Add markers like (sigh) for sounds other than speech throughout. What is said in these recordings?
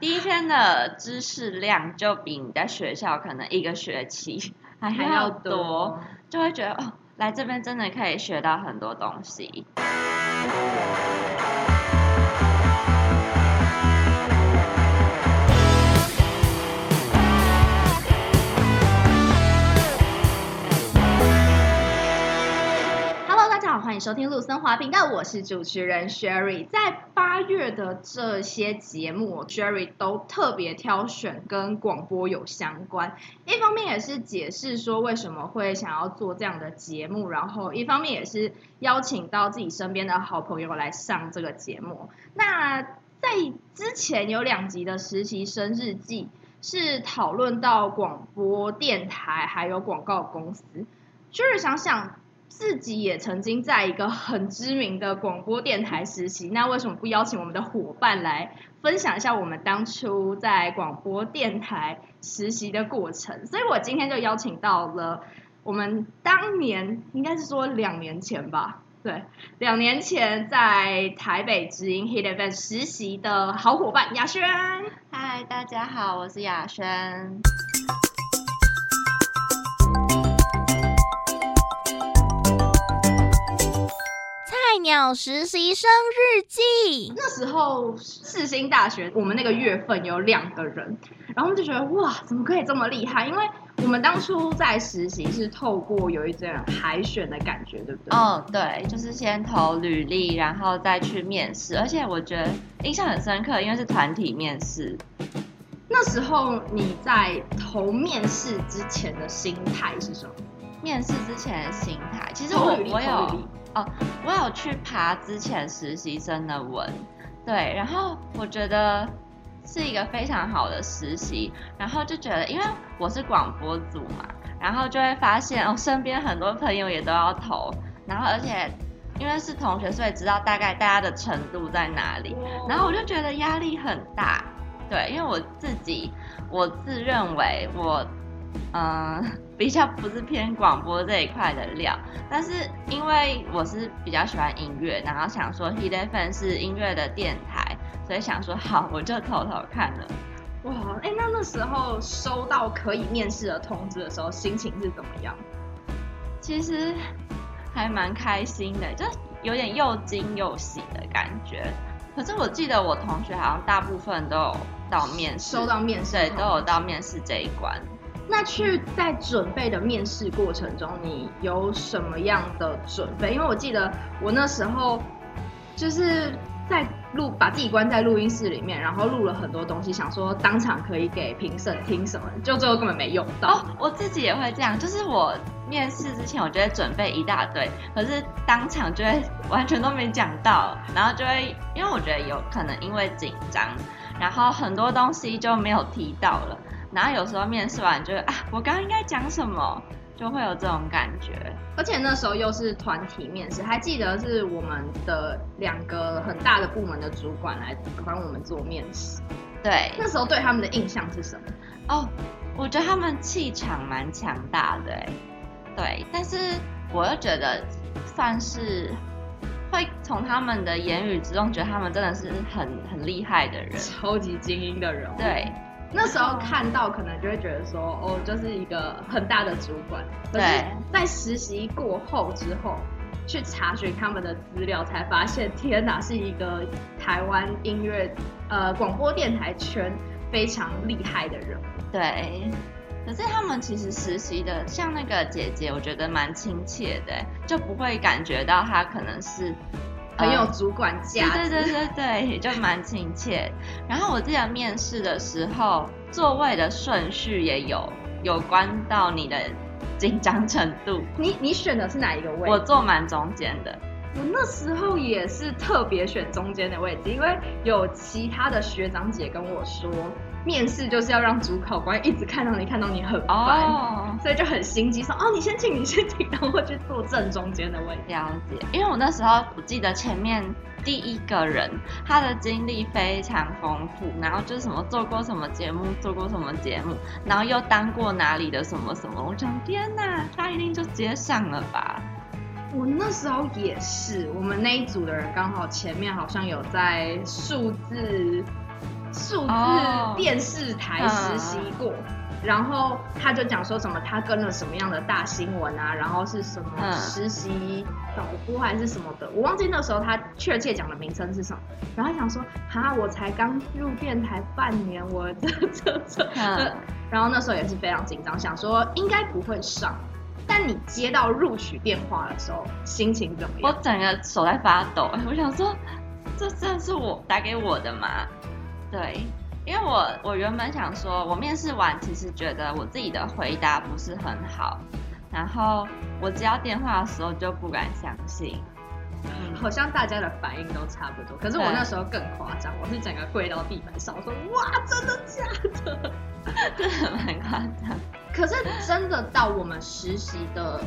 第一天的知识量就比你在学校可能一个学期还要多，要多就会觉得哦，来这边真的可以学到很多东西。收听陆森华频道，我是主持人 Sherry。在八月的这些节目，Sherry 都特别挑选跟广播有相关。一方面也是解释说为什么会想要做这样的节目，然后一方面也是邀请到自己身边的好朋友来上这个节目。那在之前有两集的实习生日记是讨论到广播电台还有广告公司，Sherry 想想。自己也曾经在一个很知名的广播电台实习，那为什么不邀请我们的伙伴来分享一下我们当初在广播电台实习的过程？所以我今天就邀请到了我们当年应该是说两年前吧，对，两年前在台北之音 Hit Event 实习的好伙伴雅轩。嗨，大家好，我是雅轩。鸟实习生日记。那时候世新大学，我们那个月份有两个人，然后我们就觉得哇，怎么可以这么厉害？因为我们当初在实习是透过有一种海选的感觉，对不对？哦，对，就是先投履历，然后再去面试。而且我觉得印象很深刻，因为是团体面试。那时候你在投面试之前的心态是什么？面试之前的心态，其实我我有。哦，我有去爬之前实习生的文，对，然后我觉得是一个非常好的实习，然后就觉得，因为我是广播组嘛，然后就会发现哦，身边很多朋友也都要投，然后而且因为是同学，所以知道大概大家的程度在哪里，然后我就觉得压力很大，对，因为我自己我自认为我。嗯，(laughs) 比较不是偏广播这一块的料，但是因为我是比较喜欢音乐，然后想说 Hit FM 是音乐的电台，所以想说好，我就偷偷看了。哇，哎、欸，那那时候收到可以面试的通知的时候，心情是怎么样？其实还蛮开心的，就有点又惊又喜的感觉。可是我记得我同学好像大部分都有到面试，收到面试，对，都有到面试这一关。那去在准备的面试过程中，你有什么样的准备？因为我记得我那时候就是在录，把自己关在录音室里面，然后录了很多东西，想说当场可以给评审听什么，就最后根本没用到。我自己也会这样，就是我面试之前，我就会准备一大堆，可是当场就会完全都没讲到，然后就会因为我觉得有可能因为紧张，然后很多东西就没有提到了。然后有时候面试完就啊，我刚刚应该讲什么，就会有这种感觉。而且那时候又是团体面试，还记得是我们的两个很大的部门的主管来帮我们做面试。对，那时候对他们的印象是什么？哦，我觉得他们气场蛮强大的，对。但是我又觉得算是会从他们的言语之中觉得他们真的是很很厉害的人，超级精英的人。对。那时候看到可能就会觉得说，哦，就是一个很大的主管。对。在实习过后之后，去查询他们的资料，才发现，天哪，是一个台湾音乐呃广播电台圈非常厉害的人。对。可是他们其实实习的，像那个姐姐，我觉得蛮亲切的，就不会感觉到她可能是。很有主管价值，对对对对对，就蛮亲切。然后我记得面试的时候，座位的顺序也有有关到你的紧张程度。你你选的是哪一个位置？我坐蛮中间的。我那时候也是特别选中间的位置，因为有其他的学长姐跟我说。面试就是要让主考官一直看到你，看到你很烦，oh. 所以就很心机，说哦，你先请，你先请，然后我去坐正中间的位置。了解，因为我那时候我记得前面第一个人他的经历非常丰富，然后就是什么做过什么节目，做过什么节目，然后又当过哪里的什么什么，我想天哪，他一定就直接上了吧？我那时候也是，我们那一组的人刚好前面好像有在数字。数字电视台实习过。Oh. 然后他就讲说什么他跟了什么样的大新闻啊，然后是什么实习导播还是什么的，我忘记那时候他确切讲的名称是什么。然后想说，哈，我才刚入电台半年，我这这这，然后那时候也是非常紧张，想说应该不会上。但你接到录取电话的时候，心情怎么样？我整个手在发抖，我想说，这真的是我打给我的吗？对。因为我我原本想说，我面试完其实觉得我自己的回答不是很好，然后我接到电话的时候就不敢相信，嗯，好像大家的反应都差不多。可是我那时候更夸张，我是整个跪到地板上我说：“哇，真的假的？(laughs) ”真的蛮夸张。可是真的到我们实习的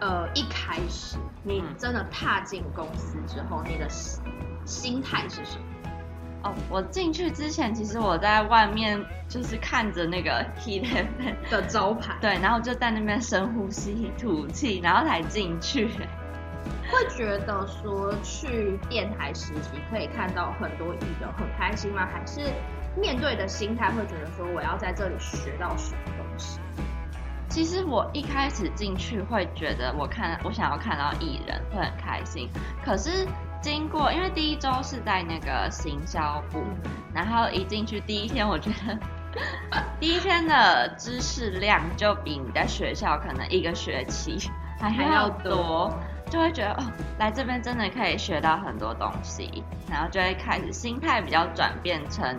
呃一开始，你真的踏进公司之后，你的心态是什么？哦，我进去之前，其实我在外面就是看着那个 (laughs) Heat FM 的招牌，对，然后就在那边深呼吸吐气，然后才进去。(laughs) 会觉得说去电台实习可以看到很多艺人，很开心吗？还是面对的心态会觉得说我要在这里学到什么东西？其实我一开始进去会觉得我看我想要看到艺人会很开心，可是。经过，因为第一周是在那个行销部，然后一进去第一天，我觉得 (laughs) 第一天的知识量就比你在学校可能一个学期 (laughs) 还要多，就会觉得哦，来这边真的可以学到很多东西，然后就会开始心态比较转变成，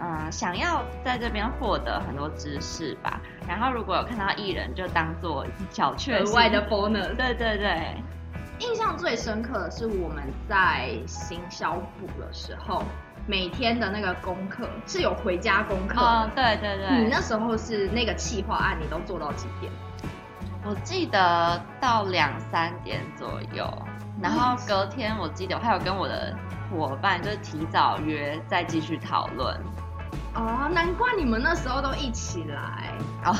嗯，想要在这边获得很多知识吧。然后如果有看到艺人，就当做小确幸，额外的 bonus。对对对。印象最深刻的是我们在行销部的时候，每天的那个功课是有回家功课的。哦，对对对。你那时候是那个企划案，你都做到几点？我记得到两三点左右，然后隔天我记得我还有跟我的伙伴就是提早约再继续讨论。哦，难怪你们那时候都一起来。哦，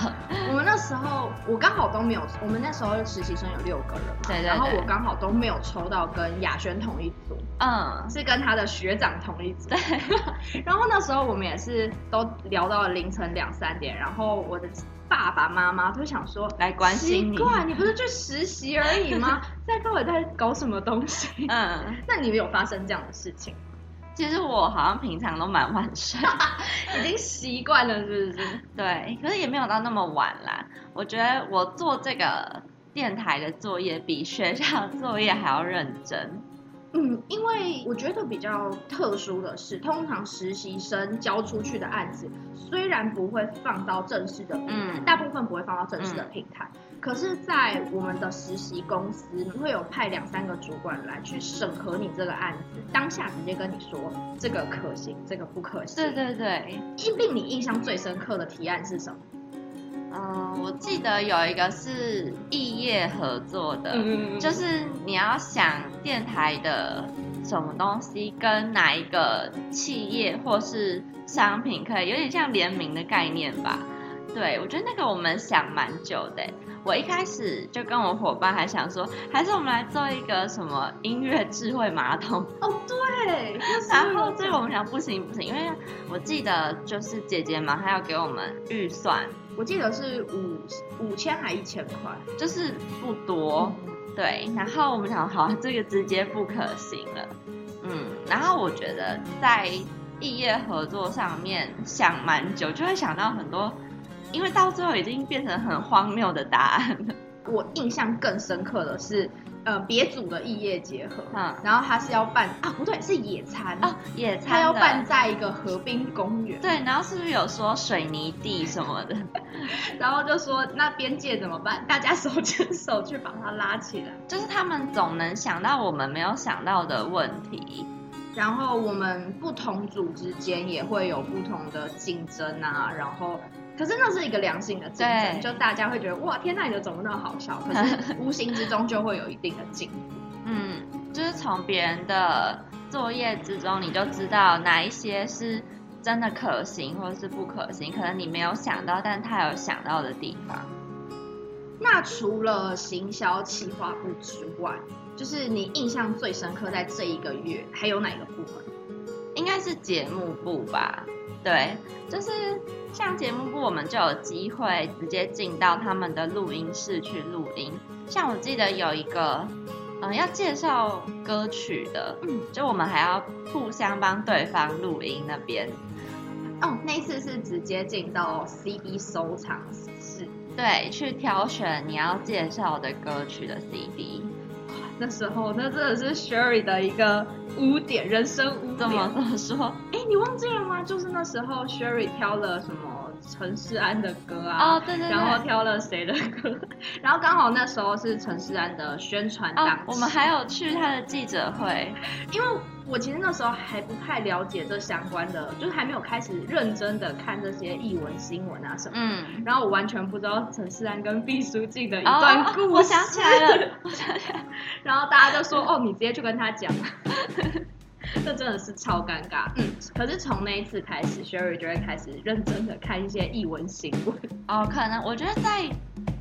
我们那时候我刚好都没有，我们那时候实习生有六个人嘛，对对对，然后我刚好都没有抽到跟雅轩同一组，嗯，是跟他的学长同一组。对，(laughs) 然后那时候我们也是都聊到了凌晨两三点，然后我的爸爸妈妈都想说来关心你，奇怪，你不是去实习而已吗？(laughs) 在到底在搞什么东西？嗯，(laughs) 那你们有发生这样的事情？其实我好像平常都蛮晚睡，(laughs) 已经习惯了，是不是？对，可是也没有到那么晚啦。我觉得我做这个电台的作业比学校作业还要认真。嗯，因为我觉得比较特殊的是，通常实习生交出去的案子，虽然不会放到正式的平台，嗯，大部分不会放到正式的平台。嗯可是，在我们的实习公司，会有派两三个主管来去审核你这个案子，当下直接跟你说这个可行，这个不可行。对对对。令你印象最深刻的提案是什么？嗯，我记得有一个是异业合作的，嗯，就是你要想电台的什么东西跟哪一个企业或是商品可以有点像联名的概念吧。对，我觉得那个我们想蛮久的。我一开始就跟我伙伴还想说，还是我们来做一个什么音乐智慧马桶哦，对。(laughs) 然后这个我们想不行不行，因为我记得就是姐姐嘛，她要给我们预算，我记得是五五千还一千块，就是不多。嗯、对，然后我们想好，这个直接不可行了。嗯，然后我觉得在异业合作上面想蛮久，就会想到很多。因为到最后已经变成很荒谬的答案了。我印象更深刻的是，呃，别组的异业结合，嗯，然后他是要办啊，不对，是野餐哦，野餐，他要办在一个河滨公园。对，然后是不是有说水泥地什么的？(laughs) 然后就说那边界怎么办？大家手牵手去把它拉起来。就是他们总能想到我们没有想到的问题。然后我们不同组之间也会有不同的竞争啊，然后。可是那是一个良性的竞争，就大家会觉得哇，天哪，你的怎么那么好笑？可是 (laughs) 无形之中就会有一定的进步。嗯，就是从别人的作业之中，你就知道哪一些是真的可行，或者是不可行。可能你没有想到，但他有想到的地方。那除了行销企划部之外，就是你印象最深刻在这一个月，还有哪个部门？应该是节目部吧？对，就是像节目部，我们就有机会直接进到他们的录音室去录音。像我记得有一个，嗯，要介绍歌曲的，嗯，就我们还要互相帮对方录音那边。哦，那次是直接进到 CD 收藏室，对，去挑选你要介绍的歌曲的 CD。那时候，那真的是 Sherry 的一个污点，人生污点。怎么说？哎，你忘记了吗？就是那时候 Sherry 挑了什么？陈世安的歌啊，哦对对对，然后挑了谁的歌，(laughs) 然后刚好那时候是陈世安的宣传档，哦，我们还有去他的记者会，因为我其实那时候还不太了解这相关的，就是还没有开始认真的看这些艺文新闻啊什么，嗯，然后我完全不知道陈势安跟毕书尽的一段故事，哦，我想起来了，(laughs) 我想起来，然后大家就说哦，你直接去跟他讲。(laughs) 这真的是超尴尬。嗯，可是从那一次开始，Sherry 就会开始认真的看一些艺文新闻。哦，可能我觉得在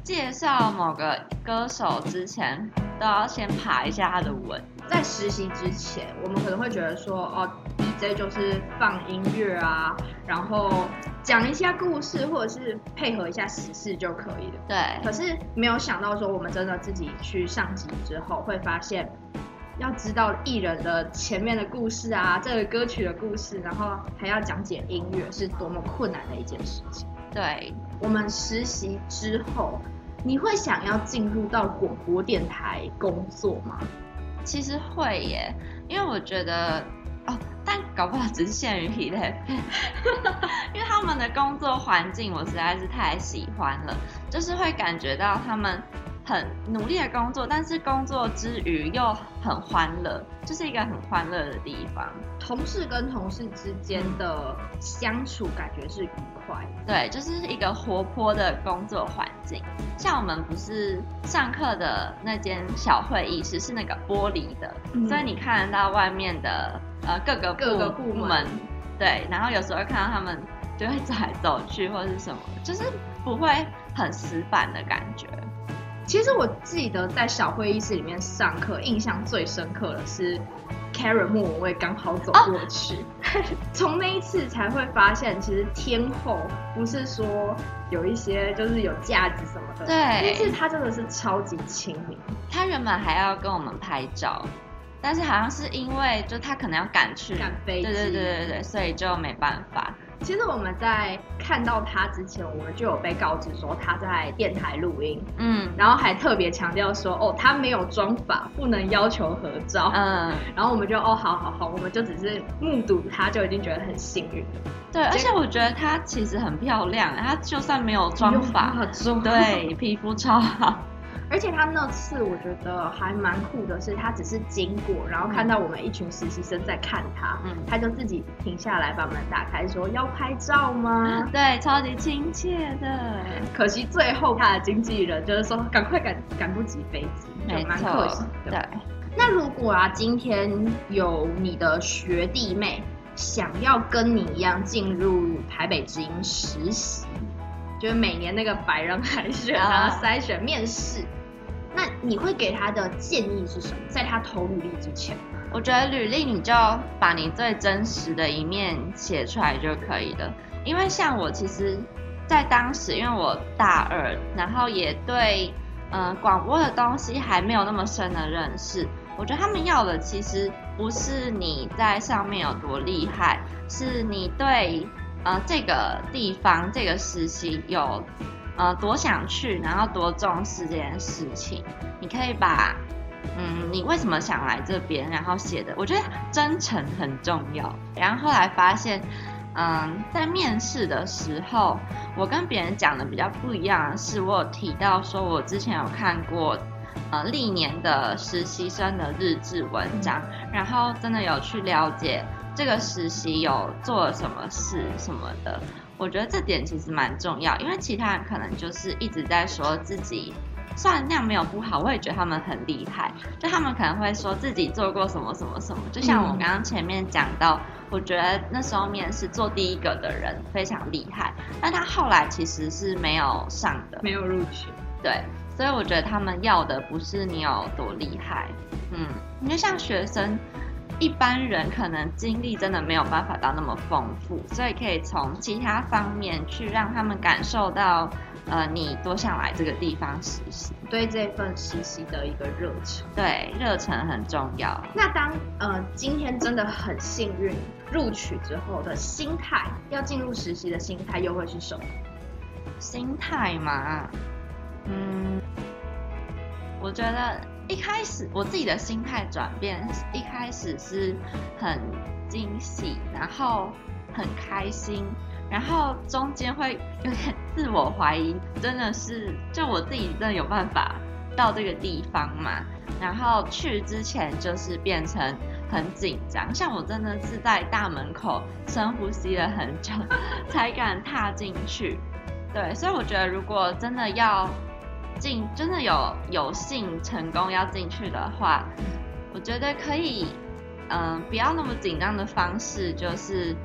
介绍某个歌手之前，都要先爬一下他的文。在实习之前，我们可能会觉得说，哦，DJ 就是放音乐啊，然后讲一下故事，或者是配合一下时事就可以了。对。可是没有想到说，我们真的自己去上机之后，会发现。要知道艺人的前面的故事啊，这个歌曲的故事，然后还要讲解音乐，是多么困难的一件事情。对，我们实习之后，你会想要进入到广播电台工作吗？其实会耶，因为我觉得哦，但搞不好只是限于体类，(laughs) 因为他们的工作环境我实在是太喜欢了，就是会感觉到他们。很努力的工作，但是工作之余又很欢乐，就是一个很欢乐的地方。同事跟同事之间的相处感觉是愉快，对，就是一个活泼的工作环境。像我们不是上课的那间小会议室是那个玻璃的，嗯、所以你看得到外面的呃各个各个部门，对，然后有时候看到他们就会走来走去或是什么，就是不会很死板的感觉。其实我记得在小会议室里面上课，印象最深刻的是 Karen 莫文蔚刚好走过去，(laughs) 从、哦、那一次才会发现，其实天后不是说有一些就是有架子什么的，对，但是她真的是超级亲民。他原本还要跟我们拍照，但是好像是因为就她可能要赶去赶飞机，对对对对对，所以就没办法。其实我们在看到他之前，我们就有被告知说他在电台录音，嗯，然后还特别强调说，哦，他没有妆发，不能要求合照，嗯，(laughs) 然后我们就哦，好好好，我们就只是目睹他就已经觉得很幸运了。对，而且我觉得她其实很漂亮，她就算没有妆发，对，皮肤超好。而且他那次我觉得还蛮酷的，是他只是经过，然后看到我们一群实习生在看他，嗯，他就自己停下来把门打开，说要拍照吗？(gasps) 对，超级亲切的。可惜最后他的经纪人就是说赶快赶赶不及飞机，就蛮可惜的。对。那如果啊，今天有你的学弟妹想要跟你一样进入台北之音实习，就是每年那个百人海选啊，筛选面试。那你会给他的建议是什么？在他投履历之前，我觉得履历你就把你最真实的一面写出来就可以了。因为像我，其实，在当时，因为我大二，然后也对，嗯，广播的东西还没有那么深的认识。我觉得他们要的其实不是你在上面有多厉害，是你对，呃，这个地方这个实习有。呃，多想去，然后多重视这件事情。你可以把，嗯，你为什么想来这边，然后写的，我觉得真诚很重要。然后后来发现，嗯，在面试的时候，我跟别人讲的比较不一样的是，我有提到说我之前有看过，呃，历年的实习生的日志文章，然后真的有去了解这个实习有做了什么事什么的。我觉得这点其实蛮重要，因为其他人可能就是一直在说自己，虽然那样没有不好，我也觉得他们很厉害。就他们可能会说自己做过什么什么什么，就像我刚刚前面讲到，我觉得那时候面试做第一个的人非常厉害，但他后来其实是没有上的，没有录取。对，所以我觉得他们要的不是你有多厉害，嗯，你就像学生。一般人可能经历真的没有办法到那么丰富，所以可以从其他方面去让他们感受到，呃，你多想来这个地方实习，对这份实习的一个热忱。对，热忱很重要。那当呃今天真的很幸运录取之后的心态，要进入实习的心态又会是什么？心态嘛，嗯，我觉得。一开始我自己的心态转变，一开始是很惊喜，然后很开心，然后中间会有点自我怀疑，真的是就我自己真的有办法到这个地方嘛？然后去之前就是变成很紧张，像我真的是在大门口深呼吸了很久才敢踏进去，对，所以我觉得如果真的要。进真的有有幸成功要进去的话，我觉得可以，嗯、呃，不要那么紧张的方式，就是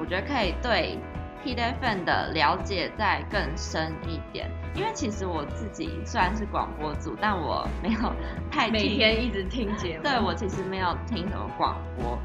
我觉得可以对 FM 的了解再更深一点。因为其实我自己虽然是广播组，但我没有太每天一直听节目，对，我其实没有听什么广播，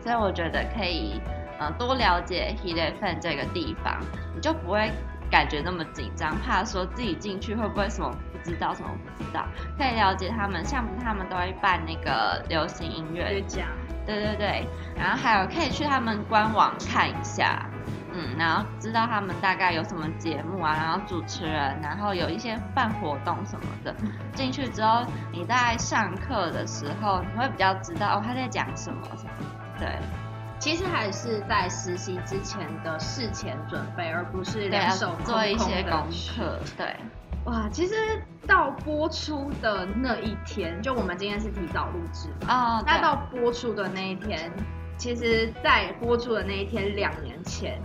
所以我觉得可以，呃，多了解 FM 这个地方，你就不会。感觉那么紧张，怕说自己进去会不会什么不知道，什么不知道，可以了解他们，像他们都会办那个流行音乐奖，对对对，然后还有可以去他们官网看一下，嗯，然后知道他们大概有什么节目啊，然后主持人，然后有一些办活动什么的，进去之后你在上课的时候，你会比较知道哦他在讲什么什么，对。其实还是在实习之前的事前准备，而不是两手空空做一些功课。对，哇，其实到播出的那一天，就我们今天是提早录制啊，哦、那到播出的那一天，其实，在播出的那一天，两年前。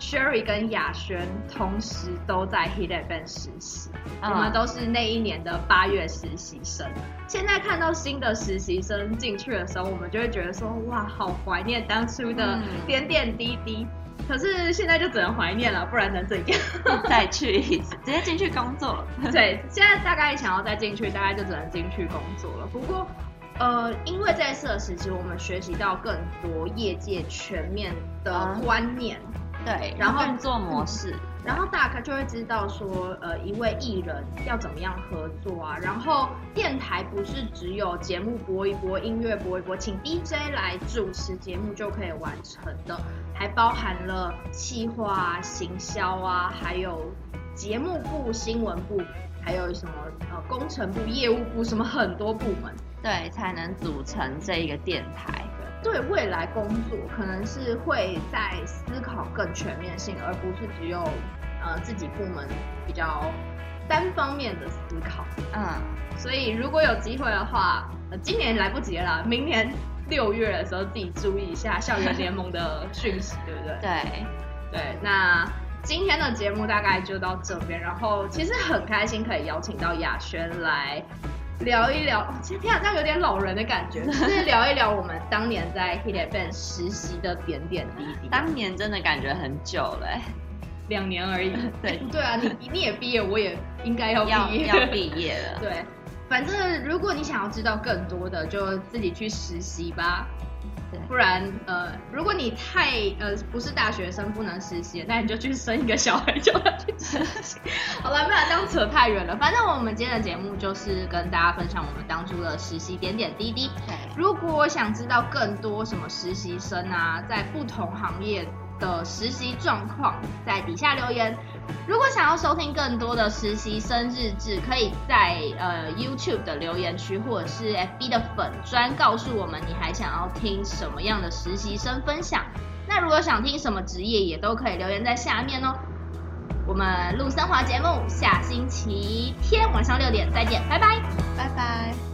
Sherry 跟雅轩同时都在 Hit FM 实习，我们都是那一年的八月实习生。现在看到新的实习生进去的时候，我们就会觉得说，哇，好怀念当初的点点滴滴。可是现在就只能怀念了，不然能怎样？再去一次，直接进去工作。(laughs) 对，现在大概想要再进去，大概就只能进去工作了。不过，呃，因为这次的实习，我们学习到更多业界全面的观念。对，然后运作模式，然后大概就会知道说，呃，一位艺人要怎么样合作啊？然后电台不是只有节目播一播，音乐播一播，请 DJ 来主持节目就可以完成的，还包含了企划啊、行销啊，还有节目部、新闻部，还有什么呃工程部、业务部，什么很多部门，对，才能组成这一个电台。对未来工作，可能是会在思考更全面性，而不是只有呃自己部门比较单方面的思考。嗯，所以如果有机会的话，呃，今年来不及了，明年 (laughs) 六月的时候自己注意一下校园联盟的 (laughs) 讯息，对不对？对，对。那今天的节目大概就到这边，然后其实很开心可以邀请到雅轩来。聊一聊，其实听好像有点老人的感觉。(laughs) 就是聊一聊我们当年在 Hit FM 实习的点点滴滴。当年真的感觉很久了，两年而已。(laughs) 对对啊，你你也毕业，我也应该要毕业，要毕业了。对，反正如果你想要知道更多的，就自己去实习吧。不然，呃，如果你太呃不是大学生不能实习，那你就去生一个小孩叫他去实习。(laughs) 好了，不然这样扯太远了。反正我们今天的节目就是跟大家分享我们当初的实习点点滴滴。对如果想知道更多什么实习生啊，在不同行业的实习状况，在底下留言。如果想要收听更多的实习生日志，可以在呃 YouTube 的留言区或者是 FB 的粉专告诉我们你还想要听什么样的实习生分享。那如果想听什么职业，也都可以留言在下面哦。我们陆森华节目下星期天晚上六点再见，拜拜，拜拜。